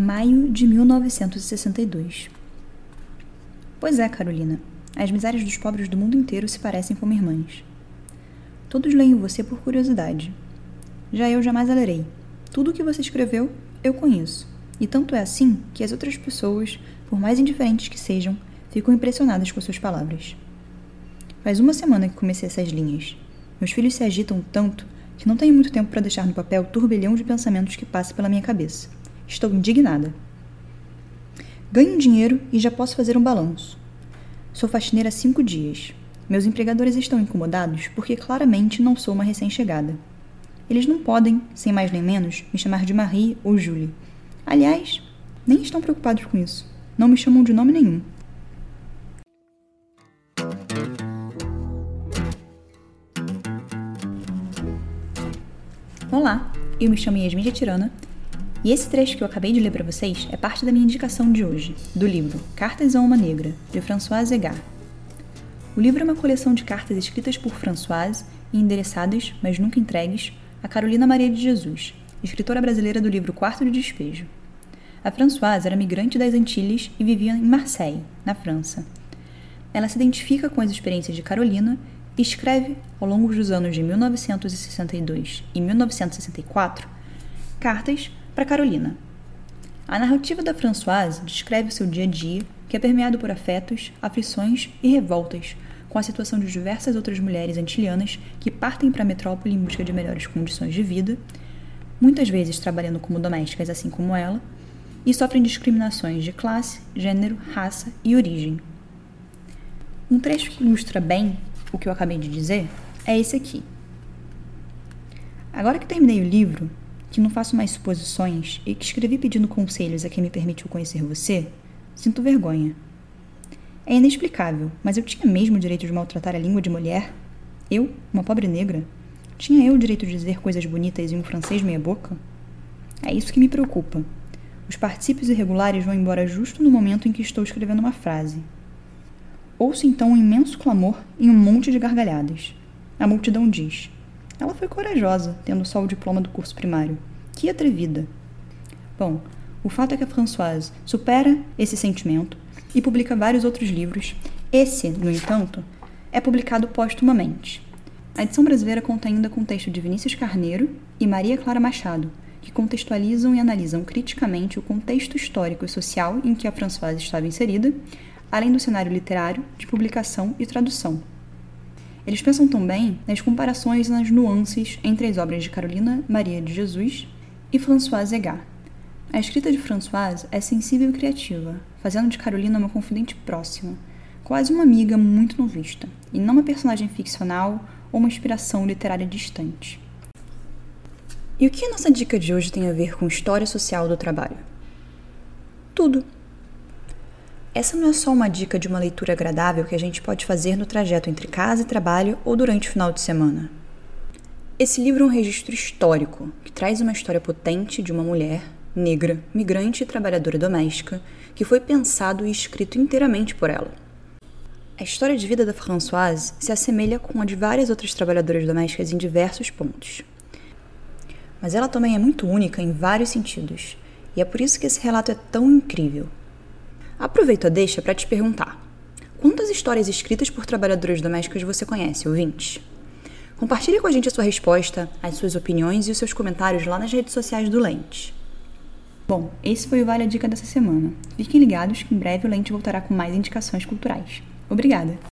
Maio de 1962. Pois é, Carolina, as misérias dos pobres do mundo inteiro se parecem como irmãs. Todos leem você por curiosidade. Já eu jamais a lerei. Tudo o que você escreveu, eu conheço. E tanto é assim que as outras pessoas, por mais indiferentes que sejam, ficam impressionadas com suas palavras. Faz uma semana que comecei essas linhas. Meus filhos se agitam tanto que não tenho muito tempo para deixar no papel o turbilhão de pensamentos que passa pela minha cabeça. Estou indignada. Ganho dinheiro e já posso fazer um balanço. Sou faxineira há cinco dias. Meus empregadores estão incomodados porque claramente não sou uma recém-chegada. Eles não podem, sem mais nem menos, me chamar de Marie ou Julie. Aliás, nem estão preocupados com isso. Não me chamam de nome nenhum. Olá, eu me chamo Yasmin Tirana e esse trecho que eu acabei de ler para vocês é parte da minha indicação de hoje, do livro Cartas a uma Negra, de Françoise Egar. O livro é uma coleção de cartas escritas por Françoise e endereçadas, mas nunca entregues, a Carolina Maria de Jesus, escritora brasileira do livro Quarto de Despejo. A Françoise era migrante das Antilles e vivia em Marseille, na França. Ela se identifica com as experiências de Carolina escreve, ao longo dos anos de 1962 e 1964, cartas para Carolina. A narrativa da Françoise descreve o seu dia a dia, que é permeado por afetos, aflições e revoltas, com a situação de diversas outras mulheres antilianas que partem para a metrópole em busca de melhores condições de vida, muitas vezes trabalhando como domésticas assim como ela, e sofrem discriminações de classe, gênero, raça e origem. Um trecho que ilustra bem o que eu acabei de dizer é esse aqui. Agora que terminei o livro, que não faço mais suposições e que escrevi pedindo conselhos a quem me permitiu conhecer você, sinto vergonha. É inexplicável, mas eu tinha mesmo o direito de maltratar a língua de mulher? Eu, uma pobre negra? Tinha eu o direito de dizer coisas bonitas em um francês meia-boca? É isso que me preocupa. Os particípios irregulares vão embora justo no momento em que estou escrevendo uma frase, Ouço então um imenso clamor e um monte de gargalhadas. A multidão diz: Ela foi corajosa, tendo só o diploma do curso primário. Que atrevida! Bom, o fato é que a Françoise supera esse sentimento e publica vários outros livros. Esse, no entanto, é publicado póstumamente. A edição brasileira conta ainda com texto de Vinícius Carneiro e Maria Clara Machado, que contextualizam e analisam criticamente o contexto histórico e social em que a Françoise estava inserida, além do cenário literário, de publicação e tradução. Eles pensam também nas comparações e nas nuances entre as obras de Carolina Maria de Jesus e Françoise Egar. A escrita de Françoise é sensível e criativa, fazendo de Carolina uma confidente próxima, quase uma amiga muito não vista, e não uma personagem ficcional ou uma inspiração literária distante. E o que a nossa dica de hoje tem a ver com história social do trabalho? Tudo! Essa não é só uma dica de uma leitura agradável que a gente pode fazer no trajeto entre casa e trabalho ou durante o final de semana. Esse livro é um registro histórico que traz uma história potente de uma mulher negra, migrante e trabalhadora doméstica que foi pensado e escrito inteiramente por ela. A história de vida da Françoise se assemelha com a de várias outras trabalhadoras domésticas em diversos pontos. Mas ela também é muito única em vários sentidos, e é por isso que esse relato é tão incrível. Aproveito a deixa para te perguntar: quantas histórias escritas por trabalhadoras domésticas você conhece, ouvinte? Compartilhe com a gente a sua resposta, as suas opiniões e os seus comentários lá nas redes sociais do Lente. Bom, esse foi o Vale a Dica dessa semana. Fiquem ligados que em breve o Lente voltará com mais indicações culturais. Obrigada!